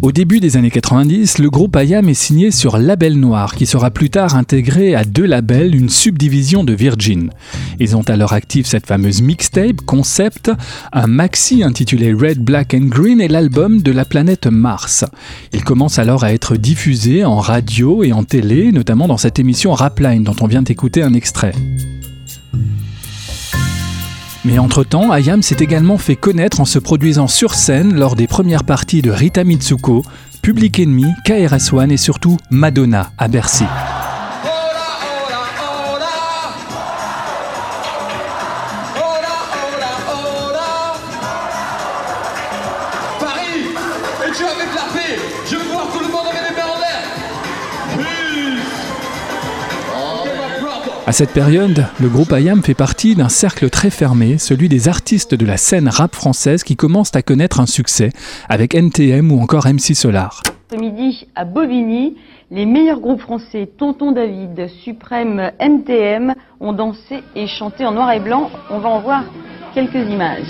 Au début des années 90, le groupe IAM est signé sur Label Noir, qui sera plus tard intégré à deux labels, une subdivision de Virgin. Ils ont à leur actif cette fameuse mixtape, concept, un maxi intitulé Red, Black and Green et l'album de la planète Mars. Ils commencent alors à être diffusés en radio et en télé, notamment dans cette émission Rapline dont on vient d'écouter un extrait. Mais entre-temps, Ayam s'est également fait connaître en se produisant sur scène lors des premières parties de Rita Mitsuko, Public Enemy, KRS-One et surtout Madonna à Bercy. À cette période, le groupe IAM fait partie d'un cercle très fermé, celui des artistes de la scène rap française qui commencent à connaître un succès avec NTM ou encore MC Solar. Ce midi à Bobigny, les meilleurs groupes français Tonton David, Suprême, NTM ont dansé et chanté en noir et blanc. On va en voir quelques images.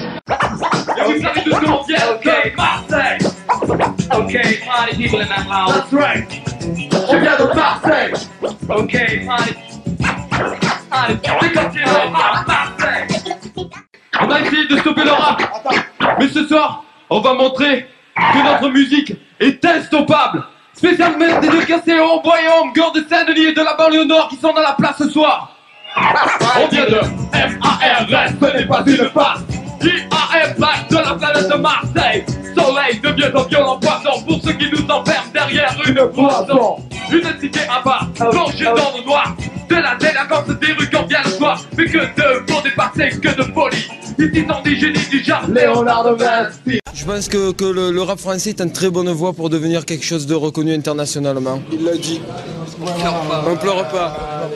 On a essayé de stopper le rap, mais ce soir, on va montrer que notre musique est instoppable. Spécialement des deux cassés en Boyaume, Gord de Saint-Denis et de la banlieue nord qui sont dans la place ce soir. On vient de F-A-R-S, ce n'est pas une farce. I-A-M de la planète de Marseille. Soleil devient un violent poison pour ceux qui nous enferment derrière une poison. Une cité à part, plongée dans le noir. De la délinquance des rues quand vient le soir. Mais que de pour dépasser, que de folie. Ici sont des génies du genre Léonard de Vinci. Je pense que, que le, le rap français est une très bonne voie pour devenir quelque chose de reconnu internationalement. Il l'a dit. On pleure pas.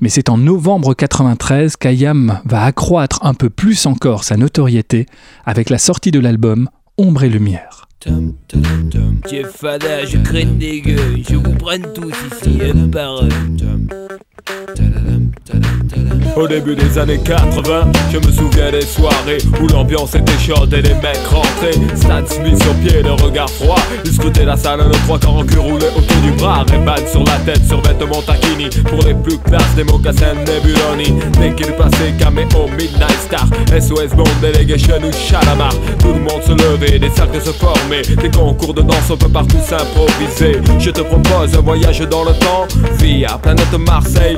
Mais c'est en novembre 93 qu'Ayam va accroître un peu plus encore sa notoriété avec la sortie de l'album Ombre et Lumière. Jeff Fada, je craigne des gueux, je vous prenne tous ici, un par un. Au début des années 80, je me souviens des soirées où l'ambiance était chaude et les mecs rentraient. Stan Smith sur pied, le regard froid. Ils scrutaient la salle, le trois quarts en cul roulé autour du bras. Ray-Ban sur la tête, sur vêtements taquini. Pour les plus classes, des mocassins Nebuloni. Dès qu'il passait, caméo, Midnight Star. SOS Bond, Delegation ou Chalamar. Tout le monde se levait, des cercles se formaient. Des concours de danse, on peut partout s'improviser. Je te propose un voyage dans le temps. Via planète Marseille,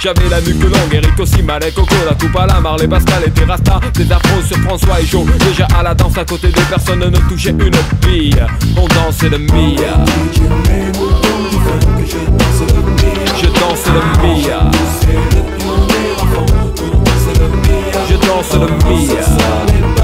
J'avais la nuque longue, Eric aussi, Malek, Coco, la coupe à la Marley, Pascal et Terrasta Des afros sur François et Joe Déjà à la danse à côté de personne ne touchait une bille. On dansait le Mia. Je danse le Mia. Je danse le Mia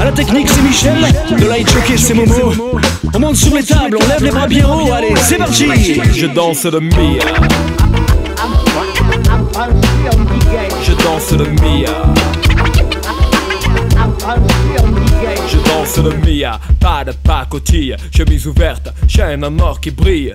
À la technique, c'est Michel. De light choqué, c'est Momo. On monte sur les tables, on lève les bras bien haut. Allez, c'est parti. Je danse le Mia. Je danse le Mia. Je danse le Mia, pas de pacotille, chemise ouverte, chaîne en or qui brille.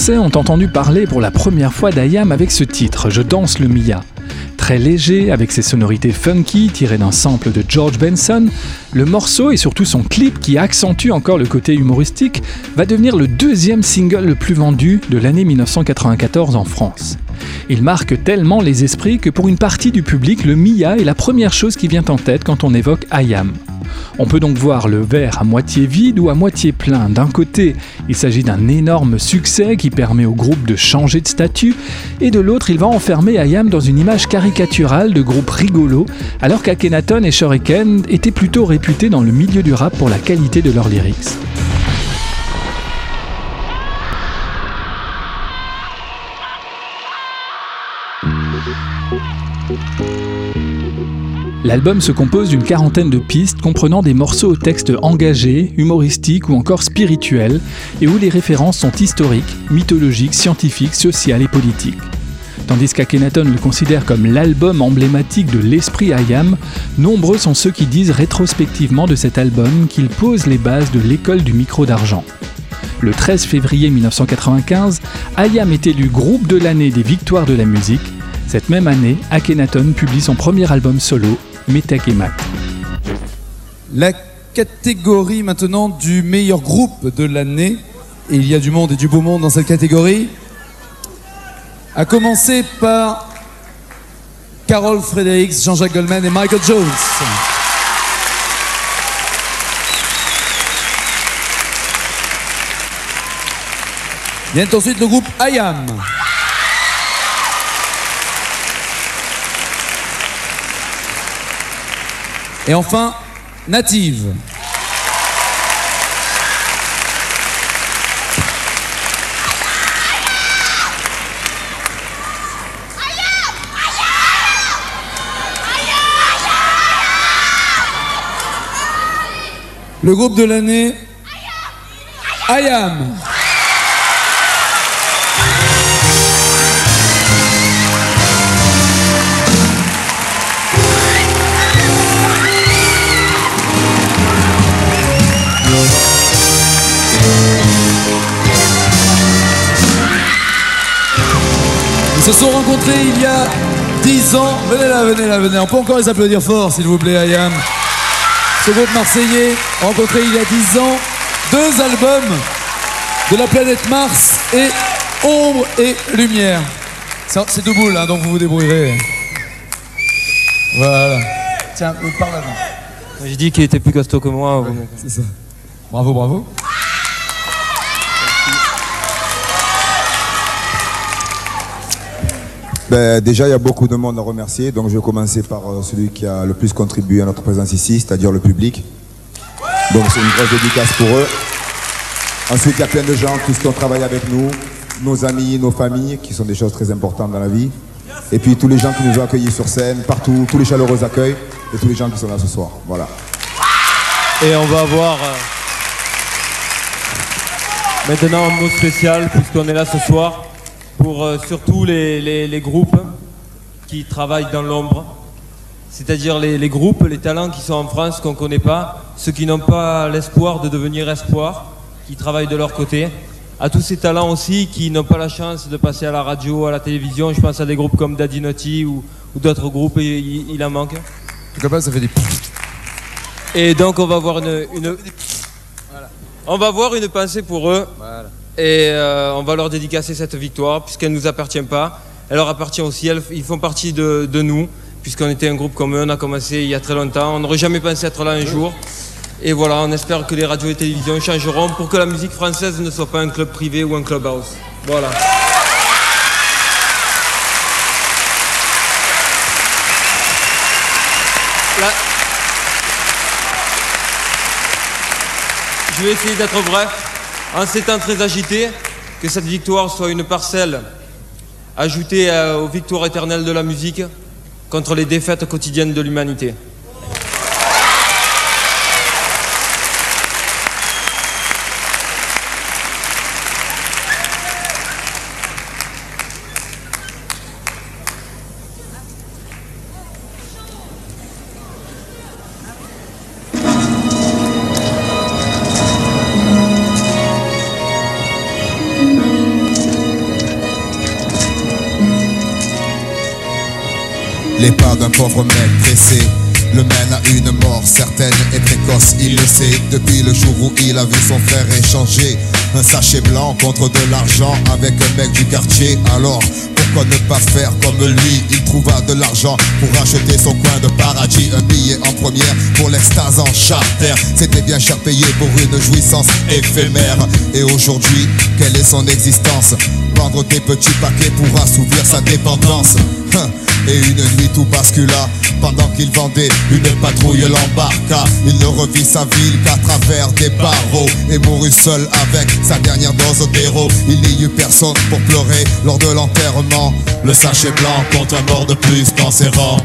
Français ont entendu parler pour la première fois d'Ayam avec ce titre, Je danse le Mia. Très léger, avec ses sonorités funky tirées d'un sample de George Benson, le morceau et surtout son clip qui accentue encore le côté humoristique va devenir le deuxième single le plus vendu de l'année 1994 en France. Il marque tellement les esprits que pour une partie du public, le Mia est la première chose qui vient en tête quand on évoque Ayam. On peut donc voir le verre à moitié vide ou à moitié plein. D'un côté, il s'agit d'un énorme succès qui permet au groupe de changer de statut, et de l'autre, il va enfermer Ayam dans une image caricaturale de groupe rigolo, alors qu'Akhenaton et Shuriken étaient plutôt réputés dans le milieu du rap pour la qualité de leurs lyrics. L'album se compose d'une quarantaine de pistes comprenant des morceaux au texte engagé, humoristique ou encore spirituel, et où les références sont historiques, mythologiques, scientifiques, sociales et politiques. Tandis qu'Akhenaton le considère comme l'album emblématique de l'esprit Ayam, nombreux sont ceux qui disent rétrospectivement de cet album qu'il pose les bases de l'école du micro d'argent. Le 13 février 1995, Ayam est élu groupe de l'année des victoires de la musique. Cette même année, Akhenaton publie son premier album solo, La catégorie maintenant du meilleur groupe de l'année, et il y a du monde et du beau monde dans cette catégorie, a commencé par Carol Fredericks, Jean-Jacques Goldman et Michael Jones. Vient ensuite le groupe IAM. Et enfin, Native. Le groupe de l'année, IAM. Ils se sont rencontrés il y a 10 ans. Venez là, venez là, venez. On peut encore les applaudir fort, s'il vous plaît, Ayam. Ce groupe marseillais, rencontré il y a 10 ans, deux albums de la planète Mars et Ombre et Lumière. C'est deux boules, hein, donc vous vous débrouillerez. Voilà. Tiens, euh, par là. J'ai dit qu'il était plus costaud que moi. C'est ça. Bravo, bravo. Ben, déjà, il y a beaucoup de monde à remercier, donc je vais commencer par euh, celui qui a le plus contribué à notre présence ici, c'est-à-dire le public. Donc c'est une grosse dédicace pour eux. Ensuite, il y a plein de gens, tous qui ont travaillé avec nous, nos amis, nos familles, qui sont des choses très importantes dans la vie. Et puis tous les gens qui nous ont accueillis sur scène, partout, tous les chaleureux accueils et tous les gens qui sont là ce soir. Voilà. Et on va avoir euh, maintenant un mot spécial puisqu'on est là ce soir pour euh, surtout les, les- les groupes qui travaillent dans l'ombre. C'est-à-dire les, les groupes, les talents qui sont en France qu'on ne connaît pas, ceux qui n'ont pas l'espoir de devenir espoir, qui travaillent de leur côté. À tous ces talents aussi qui n'ont pas la chance de passer à la radio, à la télévision. Je pense à des groupes comme Daddy Naughty ou, ou d'autres groupes, et il, il en manque. tout cas, ça fait des. Et donc on va voir une, une- on va voir une pensée pour eux. Et euh, on va leur dédicacer cette victoire puisqu'elle ne nous appartient pas. Elle leur appartient aussi. elles- ils font partie de, de nous puisqu'on était un groupe comme eux. On a commencé il y a très longtemps. On n'aurait jamais pensé être là un jour. Et voilà, on espère que les radios et télévisions changeront pour que la musique française ne soit pas un club privé ou un clubhouse. Voilà. Là- Je vais essayer d'être bref. En ces temps très agités, que cette victoire soit une parcelle ajoutée euh, aux victoires éternelles de la musique contre les défaites quotidiennes de l'humanité. Il le sait depuis le jour où il a vu son frère échanger un sachet blanc contre de l'argent avec un mec du quartier. Alors pourquoi ne pas faire comme lui? Il trouva de l'argent pour acheter son coin de paradis. Un billet en première pour l'extase en charter. C'était bien cher payé pour une jouissance éphémère. Et aujourd'hui, quelle est son existence? Vendre des petits paquets pour assouvir sa dépendance. Et une nuit tout bascula. Pendant qu'il vendait une patrouille l'embarqua. Il ne revit sa ville qu'à travers des barreaux Et mourut seul avec sa dernière dose d'héros. Il n'y eut personne pour pleurer lors de l'enterrement. Le sachet blanc compte un mort de plus dans ses rangs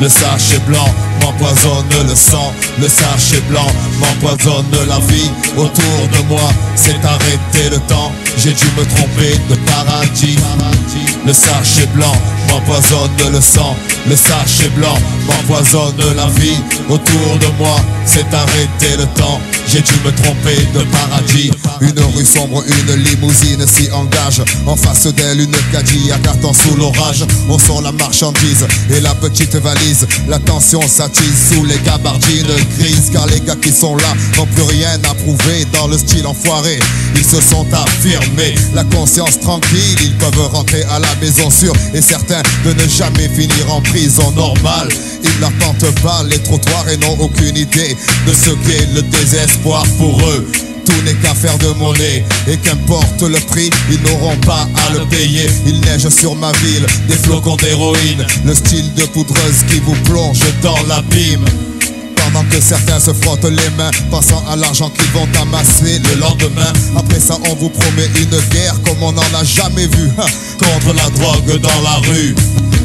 le sachet blanc m'empoisonne le sang, le sachet blanc m'empoisonne la vie. Autour de moi s'est arrêté le temps, j'ai dû me tromper de paradis. Le sachet blanc m'empoisonne le sang, le sachet blanc m'empoisonne la vie. Autour de moi s'est arrêté le temps, j'ai dû me tromper de paradis. Une rue sombre, une limousine s'y engage. En face d'elle, une Cadillac attend sous l'orage. On sort la marchandise et la petite valise. La tension s'attise sous les gabardines grises. Car les gars qui sont là n'ont plus rien à prouver dans le style enfoiré. Ils se sont affirmés, la conscience tranquille. Ils peuvent rentrer à la maison sûre et certains de ne jamais finir en prison normale. Ils n'attendent pas les trottoirs et n'ont aucune idée de ce qu'est le désespoir pour eux. Tout n'est qu'affaire de monnaie Et qu'importe le prix, ils n'auront pas à le payer Il neige sur ma ville, des flocons d'héroïne Le style de poudreuse qui vous plonge dans l'abîme pendant que certains se frottent les mains, pensant à l'argent qu'ils vont amasser le lendemain. Après ça, on vous promet une guerre comme on n'en a jamais vu hein, contre la drogue dans la rue.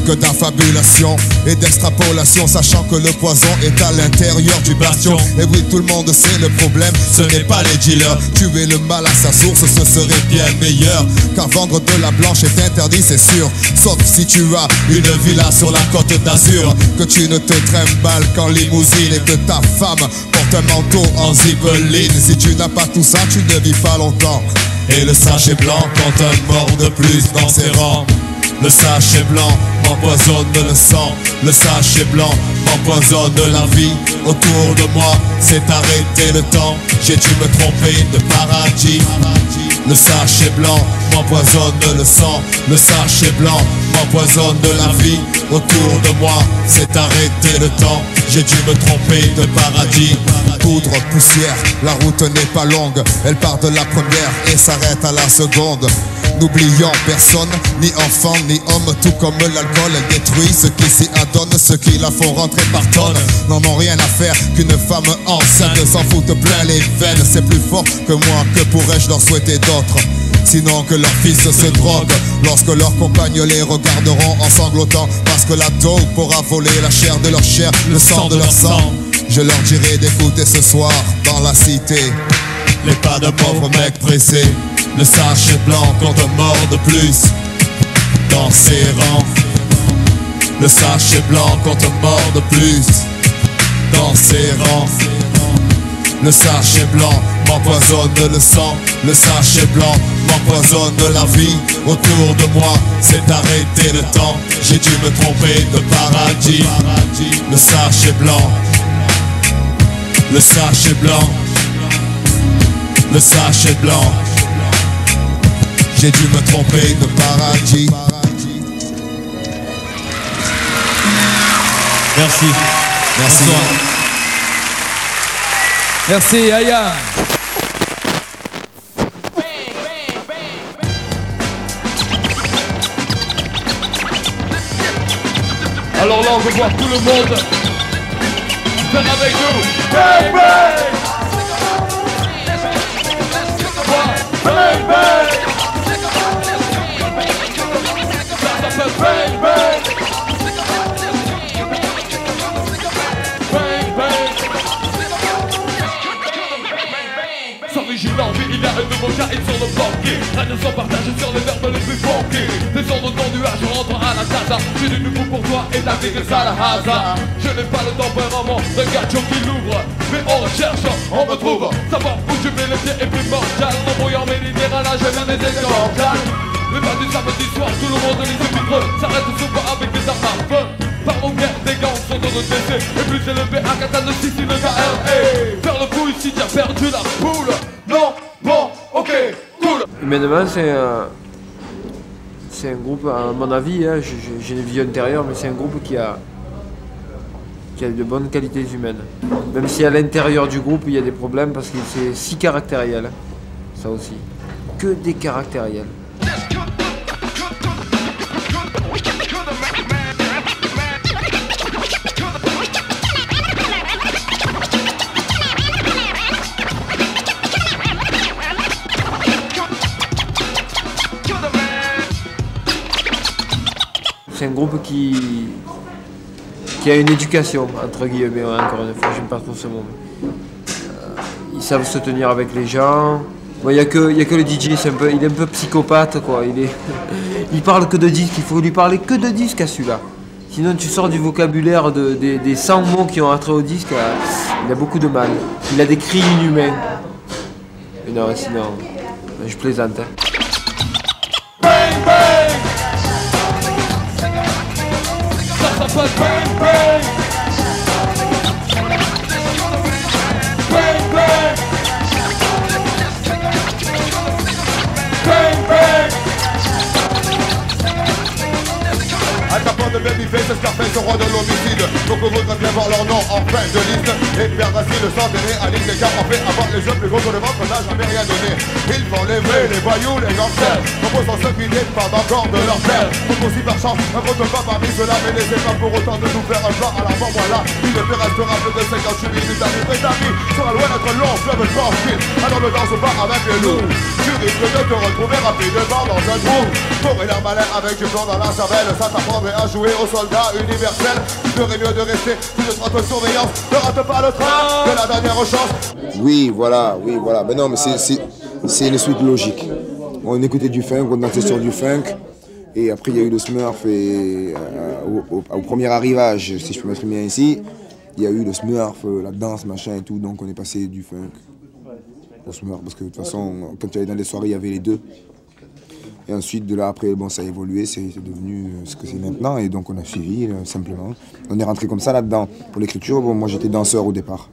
Que d'affabulation et d'extrapolation, sachant que le poison est à l'intérieur du bastion. Et oui, tout le monde sait le problème, ce n'est pas les dealers. Tuer le mal à sa source, ce serait bien meilleur. Car vendre de la blanche est interdit, c'est sûr. Sauf si tu as une villa sur la côte d'Azur. Que tu ne te trimbales qu'en limousine et que ta femme porte un manteau en zibeline. Si tu n'as pas tout ça, tu ne vis pas longtemps. Et le sachet blanc compte un mort de plus dans ses rangs. Le sachet blanc m'empoisonne le sang, le sachet blanc m'empoisonne la vie. Autour de moi s'est arrêté le temps, j'ai dû me tromper de paradis. Le sachet blanc m'empoisonne le sang, le sachet blanc m'empoisonne la vie. Autour de moi s'est arrêté le temps, j'ai dû me tromper de paradis. Poudre, poussière, la route n'est pas longue, elle part de la première et s'arrête à la seconde. N'oublions personne, ni enfant, ni homme, tout comme l'alcool, détruit ceux qui s'y adonnent, ceux qui la font rentrer par tonnes. N'en ont rien à faire qu'une femme enceinte s'en foutent plein les veines. C'est plus fort que moi, que pourrais-je leur souhaiter d'autres sinon que leurs fils se droguent. Lorsque leurs compagnes les regarderont en sanglotant, parce que la taupe pourra voler la chair de leur chair, le sang de leur sang. Je leur dirai d'écouter ce soir dans la cité les pas de pauvres mecs pressés. Le sachet blanc compte un mort de plus dans ses rangs. Le sachet blanc compte un mort de plus dans ses rangs. Le sachet blanc m'empoisonne le sang. Le sachet blanc m'empoisonne la vie. Autour de moi, c'est arrêté le temps. J'ai dû me tromper de paradis. Le sachet blanc. Le sachet blanc. Le sachet blanc. J'ai dû me tromper de paradis. Merci. Merci. Bonsoir. Merci, Aya. Alors là, on veut voir tout le monde faire avec nous. Bang bang Bang Ça s'appelle bang bang. Il a un nouveau cas, ils sont le banquier Rien ne sont partagés sur les verbes les plus funky Descendre ton nuage, rentre à la casa. J'ai du nouveau pour toi et ta vie le hasard Je n'ai pas le tempérament d'un gâteau qui l'ouvre. Mais on cherche, on me trouve. Savoir où je mets les pieds est primordial. En voyant Méditerranée, je viens des escandales Le du samedi soir, tout le monde ses micros S'arrête souvent avec des armes à feu par mon guerre, des gants sont dans notre Et plus élevé à Katana Sicile de KRA Faire le coup ici, t'as perdu la poule Non, bon, ok, cool Humainement, c'est un, c'est un groupe, à mon avis, hein, j'ai- une vie intérieure, mais c'est un groupe qui a, qui a de bonnes qualités humaines. Même si à l'intérieur du groupe, il y a des problèmes parce que c'est si caractériel. Ça aussi. Que des caractériels. C'est un groupe qui, qui a une éducation, entre guillemets, encore une fois, j'aime pas trop ce mot. euh, ils savent se tenir avec les gens. Il n'y a, que- a que le DJ, c'est un peu, il est un peu psychopathe, quoi. Il, est, il parle que de disques, il faut lui parler que de disques à celui-là. Sinon, tu sors du vocabulaire de- des, des 100 mots qui ont attrait au disque, euh, il a beaucoup de mal. Il a des cris inhumains. Mais non, sinon, je plaisante. hein. Ça s'appelle bang bang. Bang bang. Bang bang. Al Capone, Babyface, Scarface, roi de l'homicide Beaucoup voudraient bien voir leur nom en fin de liste. Et perdre ainsi le sang des réalistes Car en fait avoir les yeux plus gros que le ventre n'a jamais rien donné. Ils font les vrais, les voyous, les gangsters. Proposant ceux qui dépendent encore de leur père. Faut aussi par chance, un de pas parmi cela Mais n'essaie pas pour autant de nous faire un plan à la mort Voilà, il ne te restera plus de 58 minutes à vivre. Et ta vie sera loin d'être long, fleuve tranquille Alors ne danse pas avec les loups. Tu risques de te retrouver rapidement dans un trou. Pour l'air malin avec du plomb dans la cervelle. Ça t'apprendrait à jouer au soldat universel ferait mieux de rester sous une de surveillance Ne rate pas le train de la dernière chance Oui, voilà, oui, voilà. Mais non, mais c'est- une suite logique. On écoutait du funk, on dansait sur du funk. Et après, il y a eu le Smurf. Et euh, au premier arrivage, si je peux m'exprimer ainsi, il y a eu le Smurf, euh, la danse, machin et tout. Donc on est passé du funk au Smurf. Parce que de toute façon, quand tu allais dans les soirées, il y avait les deux. Et ensuite, de là, après, bon, ça a évolué, c'est devenu euh, ce que c'est maintenant. Et donc, on a suivi, euh, simplement. On est rentré comme ça là-dedans. Pour l'écriture, bon, moi, j'étais danseur au départ.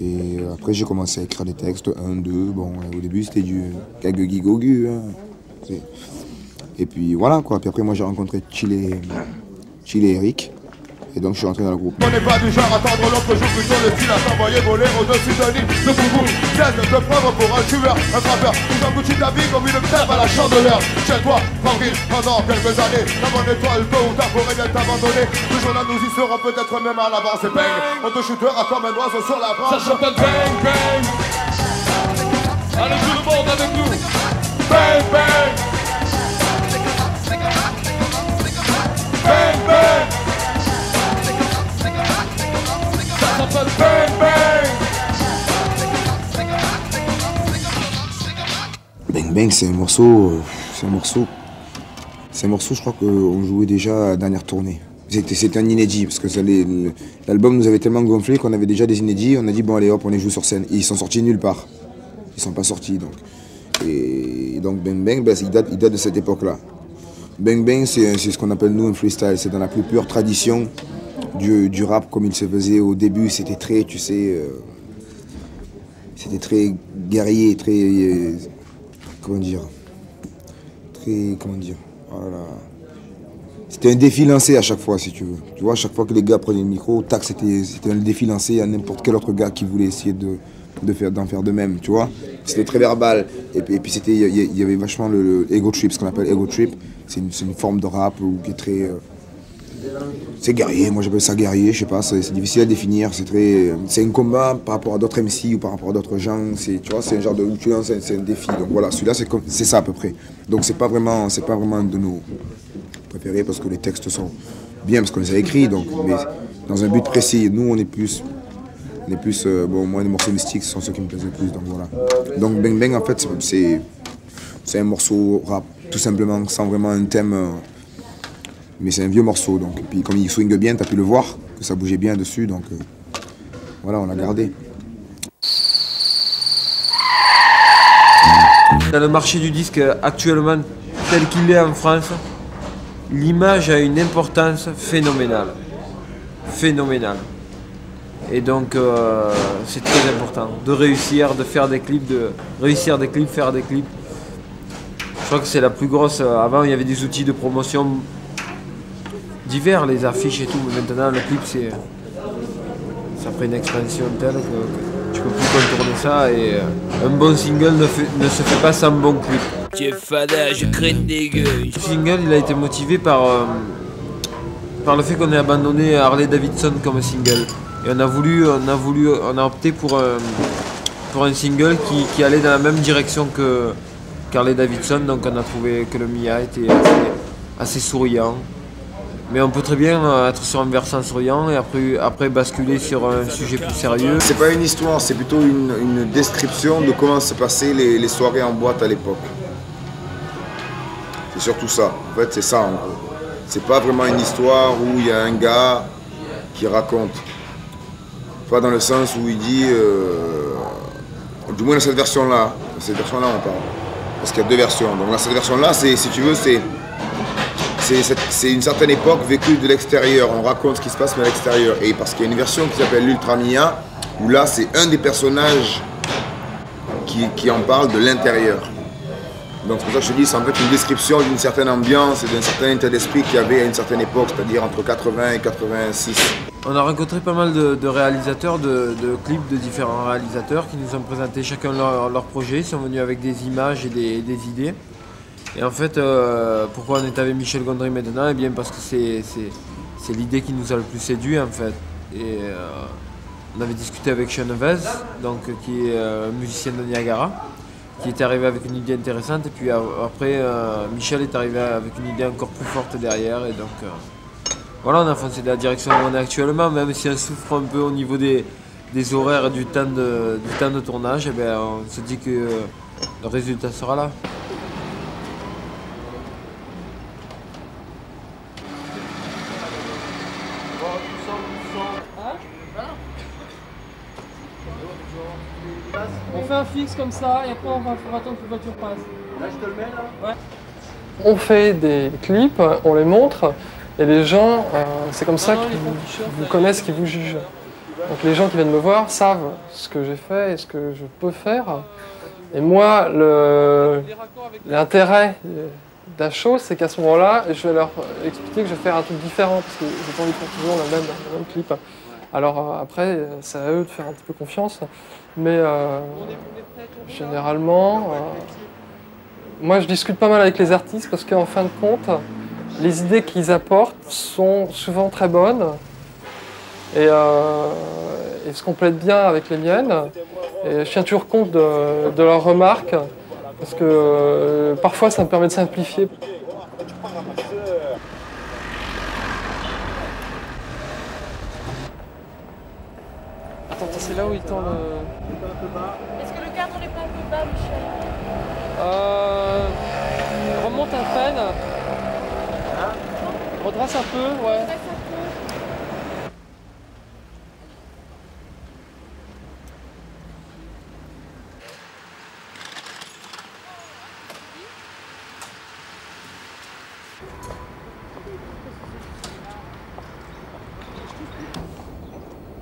Et euh, après, j'ai commencé à écrire des textes, un, deux. Bon, au début, c'était du gagugi-gogu. Hein. Et puis voilà, quoi. Puis après, moi, j'ai rencontré Chile et Eric. Et donc, je suis rentré dans le groupe. On n'est pas du genre à attendre l'autre jour Plutôt le style à s'envoyer voler au-dessus de l'île Le boubou. Cesse de te prendre pour un tueur Un frappeur. Tout un Gucci ta vie comme une crêpe à la chandeleur. Chez toi, tranquille, pendant quelques années La bonne étoile, tôt ou tard, pourrait bien t'abandonner. Ce jour-là, nous y serons peut-être même à l'avance Et bang, on te shootera comme un oiseau sur la branche. Ça s'appelle bang bang. Allez tout le monde avec nous. Bang. Bang Bang c'est un morceau. euh, C'est un morceau. C'est un morceau, je crois qu'on jouait déjà à la dernière tournée. C'était un inédit, parce que l'album nous avait tellement gonflé qu'on avait déjà des inédits. On a dit, bon, allez hop, on les joue sur scène. Ils sont sortis nulle part. Ils sont pas sortis, donc. Et donc, Bang Bang, ben, il, date, de cette époque-là. Bang Bang, c'est ce qu'on appelle nous un freestyle. C'est dans la plus pure tradition du, du rap comme il se faisait au début. C'était très, tu sais. euh, c'était très guerrier, très. euh, comment dire Très. Comment dire Oh là là. C'était un défi lancé à chaque fois, si tu veux. Tu vois, à chaque fois que les gars prenaient le micro, tac, c'était un défi lancé à n'importe quel autre gars qui voulait essayer de faire d'en faire de même, tu vois. C'était très verbal. Et puis, c'était, il y, avait vachement le, ego trip, ce qu'on appelle ego trip. C'est une, forme de rap qui est très. euh, c'est guerrier, moi j'appelle ça guerrier, je sais pas, c'est difficile à définir, c'est très. C'est un combat par rapport à d'autres MC ou par rapport à d'autres gens, c'est, tu vois, c'est un genre de. c'est un défi. Donc voilà, celui-là c'est comme- c'est ça à peu près. Donc c'est pas vraiment, c'est pas vraiment de nos préférés parce que les textes sont bien parce qu'on les a écrits, donc, mais dans un but précis. Nous on est plus. On est plus. euh, bon, moi les morceaux mystiques sont ceux qui me plaisent le plus, donc voilà. Donc Bang Bang en fait c'est- c'est. C'est un morceau rap, tout simplement, sans vraiment un thème. euh, mais c'est un vieux morceau, donc. Et puis comme il swing bien, t'as pu le voir, que ça bougeait bien dessus, donc euh, voilà, on l'a gardé. Dans le marché du disque actuellement tel qu'il est en France, l'image a une importance phénoménale. Phénoménale. Et donc euh, c'est très important de réussir, de faire des clips, de réussir des clips, faire des clips. Je crois que c'est la plus grosse. euh, Avant il y avait des outils de promotion divers, les affiches et tout, mais maintenant le clip c'est. Ça prend une expansion telle que, que tu peux plus contourner ça et euh, un bon single ne, fait- ne se fait pas sans bon clip. Fada, je crains des gueules. Le single il a été motivé par, euh, par le fait qu'on ait abandonné Harley Davidson comme single. Et on a voulu, on a voulu, on a opté pour un, pour un single qui, qui allait dans la même direction que qu'Harley Davidson, donc on a trouvé que le Mia était assez, assez souriant. Mais on peut très bien euh, être sur un versant souriant et après, après basculer sur un sujet plus sérieux. C'est pas une histoire, c'est plutôt une, une description de comment se passaient les, les soirées en boîte à l'époque. C'est surtout ça. En fait, c'est ça en gros. C'est pas vraiment une histoire où il y a un gars qui raconte. Pas dans le sens où il dit. euh, du moins dans cette version-là. Cette version-là, on parle. Parce qu'il y a deux versions. Donc dans cette version-là, si tu veux, c'est. C'est, une certaine époque vécue de l'extérieur. On raconte ce qui se passe mais à l'extérieur. Et parce qu'il y a une version qui s'appelle l'Ultra Mia, où là, c'est un des personnages qui, en parle de l'intérieur. Donc c'est pour ça que je te dis, c'est en fait une description d'une certaine ambiance et d'un certain état d'esprit qu'il y avait à une certaine époque, c'est-à-dire entre 80 et 86. On a rencontré pas mal de, réalisateurs, de, clips de différents réalisateurs qui nous ont présenté chacun leur, projet, ils sont venus avec des images et des idées. Et en fait, euh, pourquoi on est avec Michel Gondry maintenant? Eh bien parce que c'est, l'idée qui nous a le plus séduit en fait. Et euh, on avait discuté avec Chenevez, donc, qui est euh, musicien de Niagara, qui est arrivé avec une idée intéressante. Et puis après, euh, Michel est arrivé avec une idée encore plus forte derrière. Et donc, voilà, on a foncé la direction où on est actuellement, même si on souffre un peu au niveau des, horaires et du temps de, du temps de tournage, eh ben, on se dit que le résultat sera là. Comme ça et après on va faire attendre que la voiture passe. Là je te le mets là Ouais. On fait des clips, on les montre et les gens, euh, c'est comme ça qu'ils vous connaissent, qu'ils vous jugent. Donc les gens qui viennent me voir savent ce que j'ai fait et ce que je peux faire. Et moi, l'intérêt show, c'est qu'à ce moment-là, je vais leur expliquer que je vais faire un truc différent parce que j'ai pas envie de faire toujours le même, le même clip. Alors euh, après, c'est à eux de faire un petit peu confiance. Mais euh, généralement, euh, moi je discute pas mal avec les artistes parce qu'en fin de compte, les idées qu'ils apportent sont souvent très bonnes et, euh, se complètent bien avec les miennes. Et je tiens toujours compte de, de leurs remarques Parce que parfois ça me permet de simplifier. Attends, c'est là où il tend. Est-ce que le cadre n'est pas un peu bas, Michel Euh, à peine. Redresse un peu, ouais.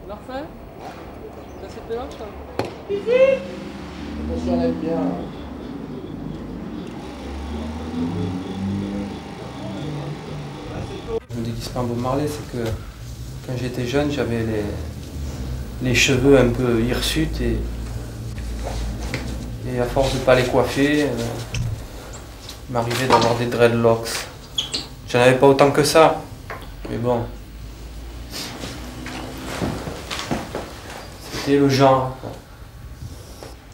On la refait T'as cette péloche là Attention, on aime bien. Je me Marley, c'est que quand j'étais jeune, j'avais les, les cheveux un peu hirsutes et, et à force de pas les coiffer, euh, il m'arrivait d'avoir des dreadlocks. J'en avais pas autant que ça, mais bon. C'était le genre.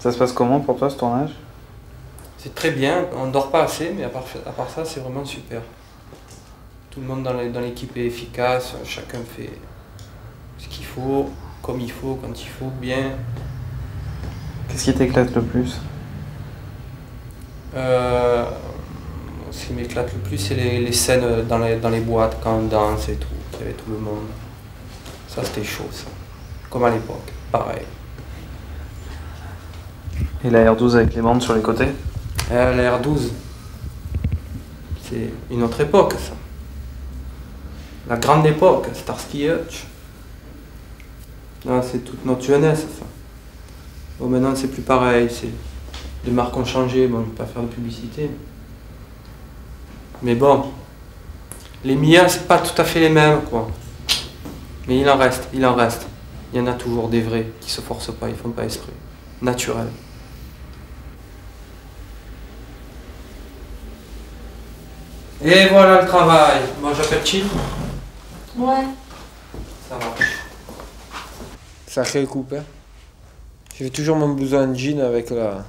Ça se passe comment pour toi ce tournage? C'est très bien, on dort pas assez, mais à part, à part ça, c'est vraiment super. Tout le monde dans l'équipe est efficace, chacun fait ce qu'il faut, comme il faut, quand il faut, bien. Qu'est-ce qui t'éclate le plus? Euh, ce qui m'éclate le plus, c'est les, les scènes dans les, dans les boîtes, quand on danse et tout, qu'il y avait tout le monde. Ça, c'était chaud, ça. Comme à l'époque, pareil. Et la R12 avec les bandes sur les côtés? Euh, la R12, c'est une autre époque, ça. La grande époque, Starsky Hutch. C'est toute notre jeunesse, ça. Bon, maintenant, c'est plus pareil. Les marques ont changé. Bon, ne pas faire de publicité. Mais bon, les Mia, c'est pas tout à fait les mêmes, quoi. Mais il en reste, il en reste. Il y en a toujours des vrais qui se forcent pas, ils font pas esprit. Naturel. Et voilà le travail. Bon, j'appelle Chill. Ouais. Ça marche. Sacré coupe, hein. J'ai toujours mon blouson en jean avec la.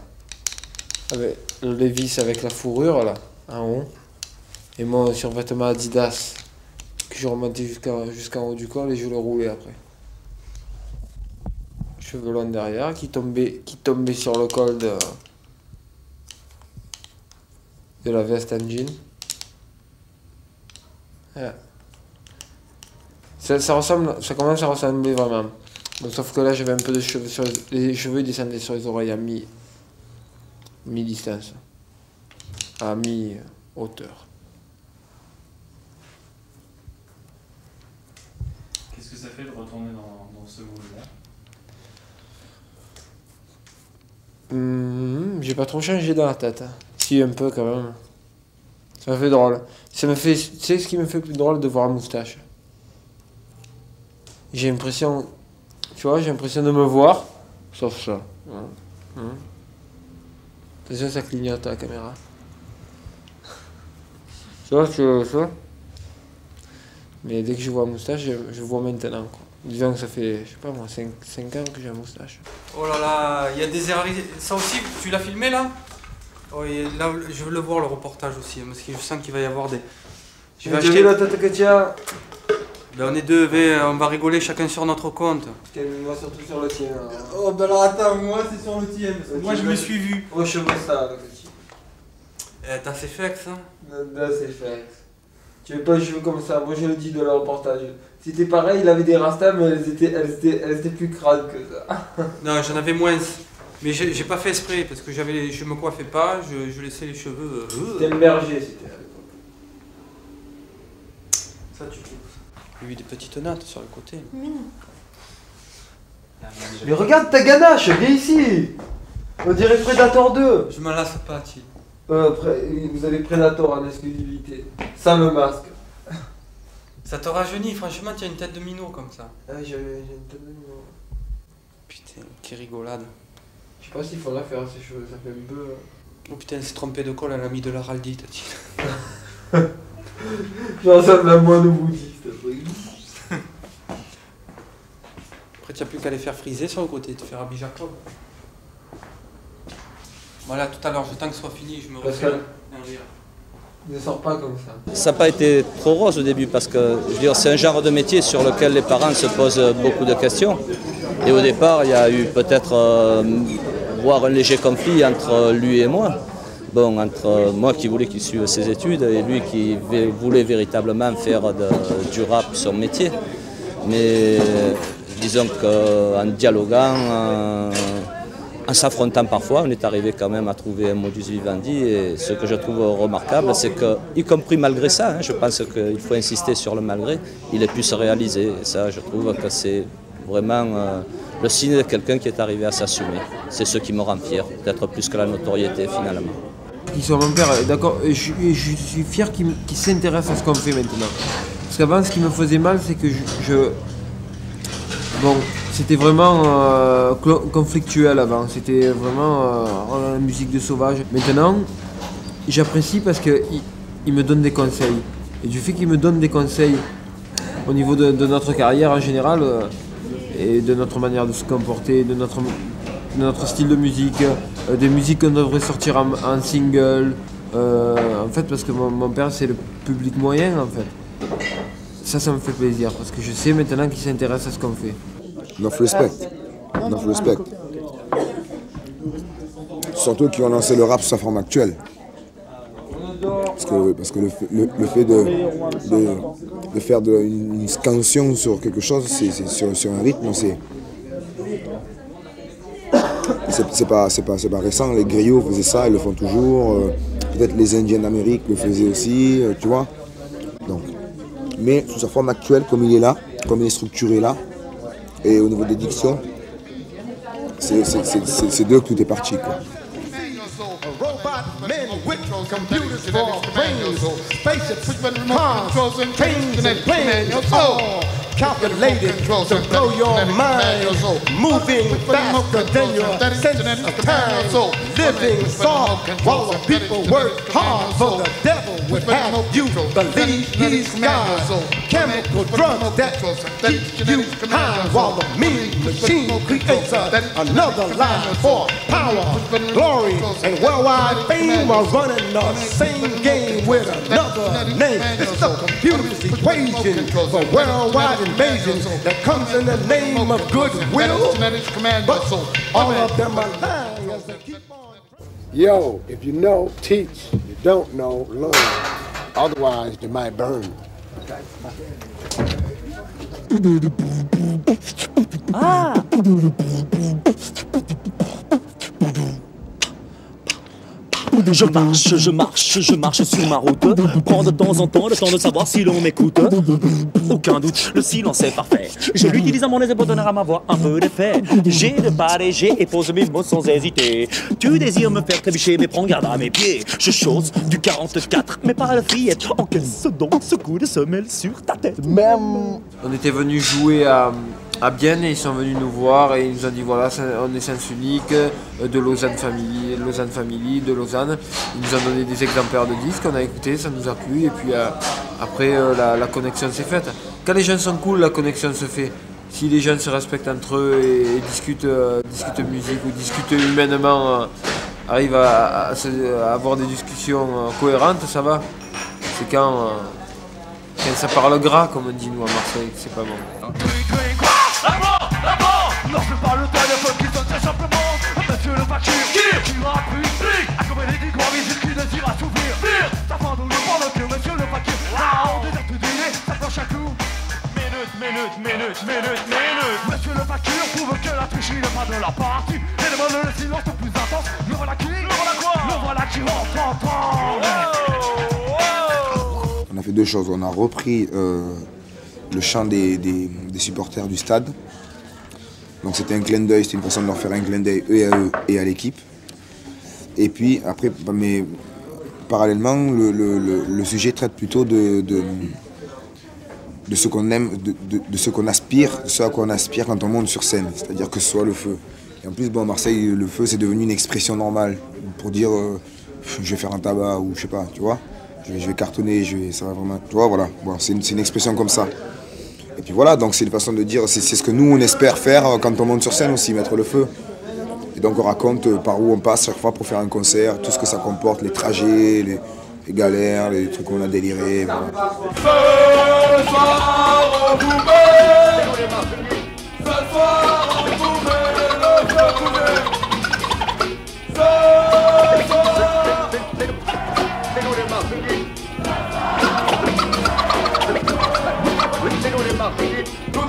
avec le Levis avec la fourrure là, en haut. Et mon survêtement Adidas que je remontais jusqu'à jusqu'en haut du col et je le roulais après. Cheveux longs derrière qui tombaient, qui tombaient sur le col de, de la veste en jean. Ouais. Ça, ça ressemble, ça commence à ressembler vraiment. Bon, sauf que là, j'avais un peu de cheveux sur les, les cheveux descendaient sur les oreilles à mi, mi distance, à mi hauteur. Qu'est-ce que ça fait de retourner dans, dans ce moule-là? Hum, j'ai pas trop changé dans la tête. hein. Si, un peu quand même. Ça me fait drôle. Ça me fait, tu sais ce qui me fait plus drôle de voir la moustache? J'ai l'impression, tu vois, j'ai l'impression de me voir, sauf ça. Hein. Hein. Attention, ça clignote à la caméra. Tu vois, tu vois Mais dès que je vois la moustache, je, je vois maintenant. Quoi. Disons que ça fait, je sais pas moi, 5, ans que j'ai la moustache. Oh là là, il y a des erreurs. Ça aussi, tu l'as filmé là? Oui, là, je veux le voir le reportage aussi, hein, parce que je sens qu'il va y avoir des. Je vais acheter. la tête que tu as? Ben, on est deux, on va rigoler chacun sur notre compte. Moi surtout sur le tien. hein. Oh ben alors attends, moi c'est sur le tien, parce que moi je me suis vu. Au cheveux ça, le petit. Eh, t'as fait fait ça Là, c'est fait. Tu veux pas les cheveux comme ça, moi je le dis de leur reportage. C'était pareil, il avait des rastas, mais elles étaient, elles étaient, elles étaient plus crades que ça. Non, j'en avais moins. Mais j'ai pas fait exprès, parce que j'avais, les- je me coiffais pas, je, je laissais les cheveux. euh, C'était le berger, c'était à l'époque. Ça, tu a eu des petites nattes sur le côté. Mais non. Mais regarde ta ganache, viens ici On dirait Predator 2 Je m'en lasse pas, Thiel. euh, Vous avez Predator en exclusivité. Sans le masque. Ça te rajeunit, franchement, tu as une tête de minot comme ça. Ah, j'ai une tête de mignon. Putain, quelle rigolade. Je sais pas s'il faudra faire ses cheveux, ça fait un peu. Oh putain, elle s'est trompée de col, elle a mis de l'araldite, Thiel. Je ressemble à moi le bouddhiste. après. Après, tu n'as plus qu'à les faire friser sur le côté, te faire habiller Jacob. Voilà, tout à l'heure, j'attends que ce soit fini, je me Parce refais. Ne sors pas comme ça. Ça n'a pas été trop rose au début parce que je veux dire, c'est un genre de métier sur lequel les parents se posent beaucoup de questions. Et au départ, il y a eu peut-être euh, voire un léger conflit entre lui et moi. Bon, entre moi qui voulais qu'il suive ses études et lui qui voulait véritablement faire de- du rap son métier. Mais euh, disons qu'en dialoguant, en, en s'affrontant parfois, on est arrivé quand même à trouver un modus vivendi. Et ce que je trouve remarquable, c'est que, y compris malgré ça, hein, je pense qu'il faut insister sur le malgré, il ait pu se réaliser. Et ça, je trouve que c'est vraiment euh, le signe de quelqu'un qui est arrivé à s'assumer. C'est ce qui me rend fier, peut-être plus que la notoriété finalement. Qui soit mon père, euh, d'accord, je, je suis fier qu'il qu'il s'intéresse à ce qu'on fait maintenant. Parce qu'avant, ce qui me faisait mal, c'est que je- bon, c'était vraiment euh, conflictuel avant, c'était vraiment euh, oh, la musique de sauvage. Maintenant, j'apprécie parce qu'il il me donne des conseils. Et du fait qu'il me donne des conseils au niveau de, notre carrière en général, euh, et de notre manière de se comporter, de notre, style de musique, des musiques qu'on devrait sortir en, single. en fait, parce que mon, mon père, c'est le public moyen, en fait. Ça, ça me fait plaisir, parce que je sais maintenant qu'il s'intéresse à ce qu'on fait. Enough respect. Enough respect. Surtout qui ont lancé le rap sous sa forme actuelle. Parce que, parce que le, le- fait de, de, faire une, une scansion sur quelque chose, c'est, sur, sur un rythme, c'est. C'est, pas, pas, pas récent, les griots faisaient ça, ils le font toujours. euh, peut-être les Indiens d'Amérique le faisaient aussi, euh, tu vois. Mais sous sa forme actuelle, comme il est là, comme il est structuré là, et au niveau des dictions, c'est, d'eux que tout est parti. Men with computers for brains, spaceships with cars, trains and planes, calculated to blow your mind, moving faster than your sense of time, living soft while the people work hard for the devil would have you believe he's God. Chemical drugs that keep you high while the mean machine creates another line for power, glory, and worldwide fame are running the same game with another name. It's the computer's equation for worldwide invasion that comes in the name of goodwill. But all of them are lying as they keep on. Yo, if you know, teach. You don't know, learn. Otherwise, they might burn. Ah Je marche, je marche, je marche sur ma route. Prends de temps en temps le temps de savoir si l'on m'écoute. Aucun doute, le silence est parfait. Je l'utilise à mon aise pour donner à ma voix un peu d'effet. J'ai de pas léger et pose mes mots sans hésiter. Tu désires me faire trébucher, mais prends garde à mes pieds. Je chose du 44, mais pas la fillette. Encaisse donc ce coup de semelle sur ta tête. Même. On était venu jouer à, à Bienne et ils sont venus nous voir et ils nous ont dit voilà, on est sens unique, euh, de Lausanne Family, Lausanne Family, de Lausanne. Ils nous ont donné des exemplaires de disques, on a écouté, ça nous a plu et puis euh, après euh, la, connexion s'est faite. Quand les gens sont cool, la connexion se fait. Si les gens se respectent entre eux et, discutent, discutent musique ou discutent humainement, arrivent à, avoir des discussions cohérentes, ça va. C'est quand, quand ça parle gras, comme on dit nous à Marseille, c'est pas bon. D'abord, d'abord, non je parle le téléphone qui sonne très simplement Monsieur le facture, qui Qui rappuie, fric Accommoder des grands visites qui désirent assouvir Pire, ça prend donc le pendant que monsieur le facture Ah, on désire tout dîner, ça penche à coup Minute, minute, minute, minute, minute Monsieur le facture prouve que la tricherie n'est pas de la partie Et demande le silence le plus intense Le voilà qui Le voilà quoi Le voilà qui rentre en On a fait deux choses. On a repris euh, le chant des, supporters du stade. Donc c'était un clin d'œil, c'était une façon de leur faire un clin d'œil eux à eux et à l'équipe. Et puis après, mais parallèlement, le, sujet traite plutôt de, de, ce qu'on aime, de, ce qu'on aspire, de ce à quoi on aspire quand on monte sur scène, c'est-à-dire que ce soit le feu. Et en plus, bon, à Marseille, le feu, c'est devenu une expression normale pour dire euh, je vais faire un tabac ou je sais pas, tu vois. Je vais, cartonner, je vais, ça va vraiment. Tu vois, voilà. Bon, c'est une expression comme ça. Et puis voilà, donc c'est une façon de dire, c'est ce que nous on espère faire euh, quand on monte sur scène aussi, mettre le feu. Et donc on raconte euh, par où on passe chaque fois pour faire un concert, tout ce que ça comporte, les trajets, les, galères, les trucs qu'on a délirés.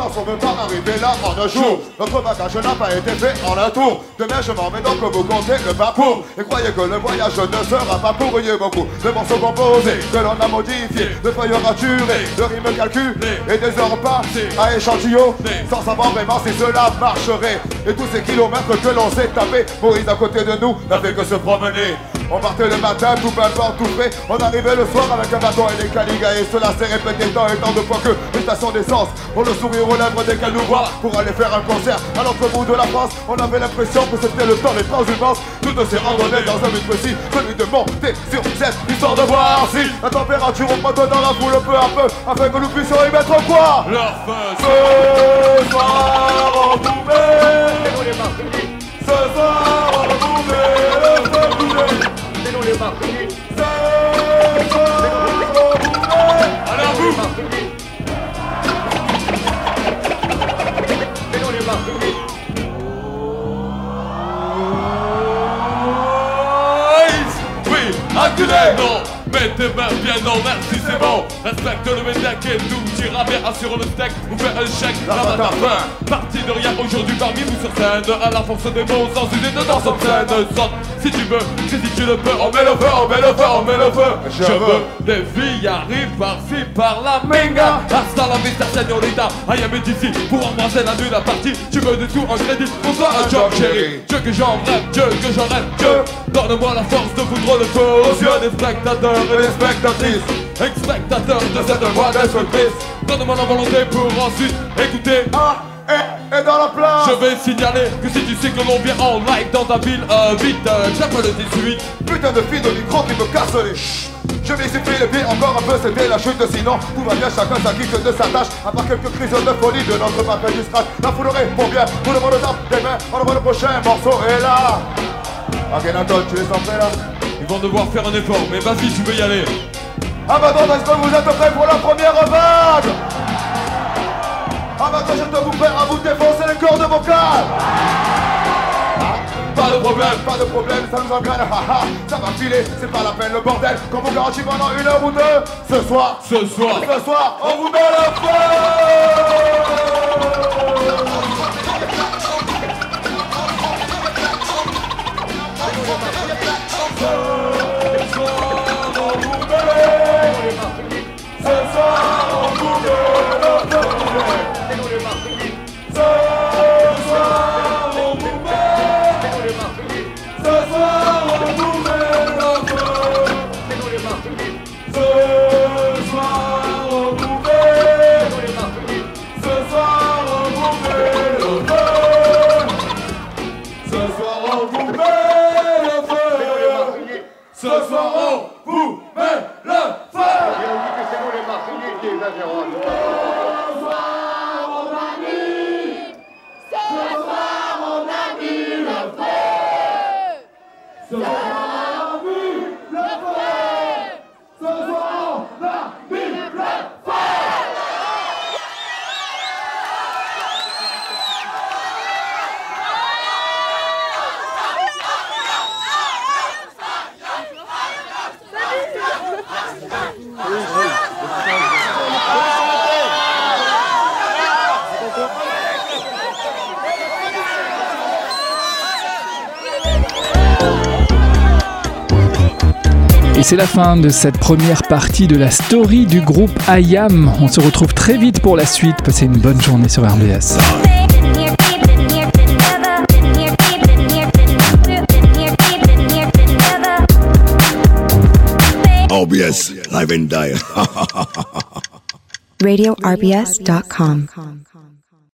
Nous n'en sommes pas arrivés là en un jour. Notre bagage n'a pas été fait en un tour. Demain, je m'en mets donc vous comptez le parcours. Et croyez que le voyage ne sera pas pour beaucoup. De morceaux composés que l'on a modifiés, de feuilles raturées, de rimes calculées et des heures passées à échantillonner. Sans savoir vraiment si cela marcherait. Et tous ces kilomètres que l'on s'est tapé, Maurice à côté de nous n'a fait que se promener. On partait le matin, tout peu importe, tout fait. On arrivait le soir avec un bâton et des caligas. Et cela s'est répété tant et tant de fois que les stations d'essence ont le sourire aux lèvres dès qu'elles nous voient. Pour aller faire un concert à l'autre bout de la France, on avait l'impression que c'était le temps des transhumances. Toutes ces randonnées dans un but précis, celui de monter sur scène, histoire de voir si la température augmente dans la foule peu à peu, afin que nous puissions y mettre quoi? Leur feu Ce soir, on met Ce soir, on vous Alors vous Oui, Non, mets tes bien merci c'est bon Respecte le médac et tout tira bien assure le steak Vous faire un chèque, la main à fin Parti de rien aujourd'hui parmi vous sur scène. À la force des mots sans une de danse obscène Saute si tu veux, si tu le peux On met le feu, on met le feu, on met le feu. Je Je veux. des filles arrivent par-ci par-là Minga, hasta la vista señorita I am d'ici pour embrasser la nuit la partie. Tu veux du tout en crédit pour toi un job chéri Dieu que j'en rêve, Dieu que j'en rêve Dieu. Donne-moi la force de foutre le feu aux yeux des spectateurs et des spectatrices Spectateurs de cette voix de surprise Donne-moi la volonté pour ensuite écouter. Ah, et, et dans la place. Je vais signaler que si tu sais que l'on vient en live dans ta ville. Euh, Vite, euh, j'appelle le 18 Putain de fille de micro qui me casse les chut. Je suis pris les pieds encore un peu, c'était la chute. Sinon tout va bien, chacun s'acquitte de sa tâche. À part quelques crises de folie de notre parfait du scratch La foule répond bien, tout le monde tape des mains. On le prochain morceau et là. Akhenaton, tu es en prêt là. Ils vont devoir faire un effort, mais vas-y, tu peux y aller Ah bah donc, est-ce que vous êtes prêts pour la première vague? Ah bah donc, je te vous prêt à vous défoncer les cordes vocales. Pas de problème, pas de problème, ça nous engraine, haha, ça va filer, c'est pas la peine le bordel, qu'on vous garantit pendant une heure ou deux, ce soir, ce soir, ce soir, on vous met le Ce soir, on vous met le feu C'est nous les Marseillais qui c'est la fin de cette première partie de la story du groupe IAM. On se retrouve très vite pour la suite. Passez une bonne journée sur RBS. OBS, live and die. RadioRBS.com.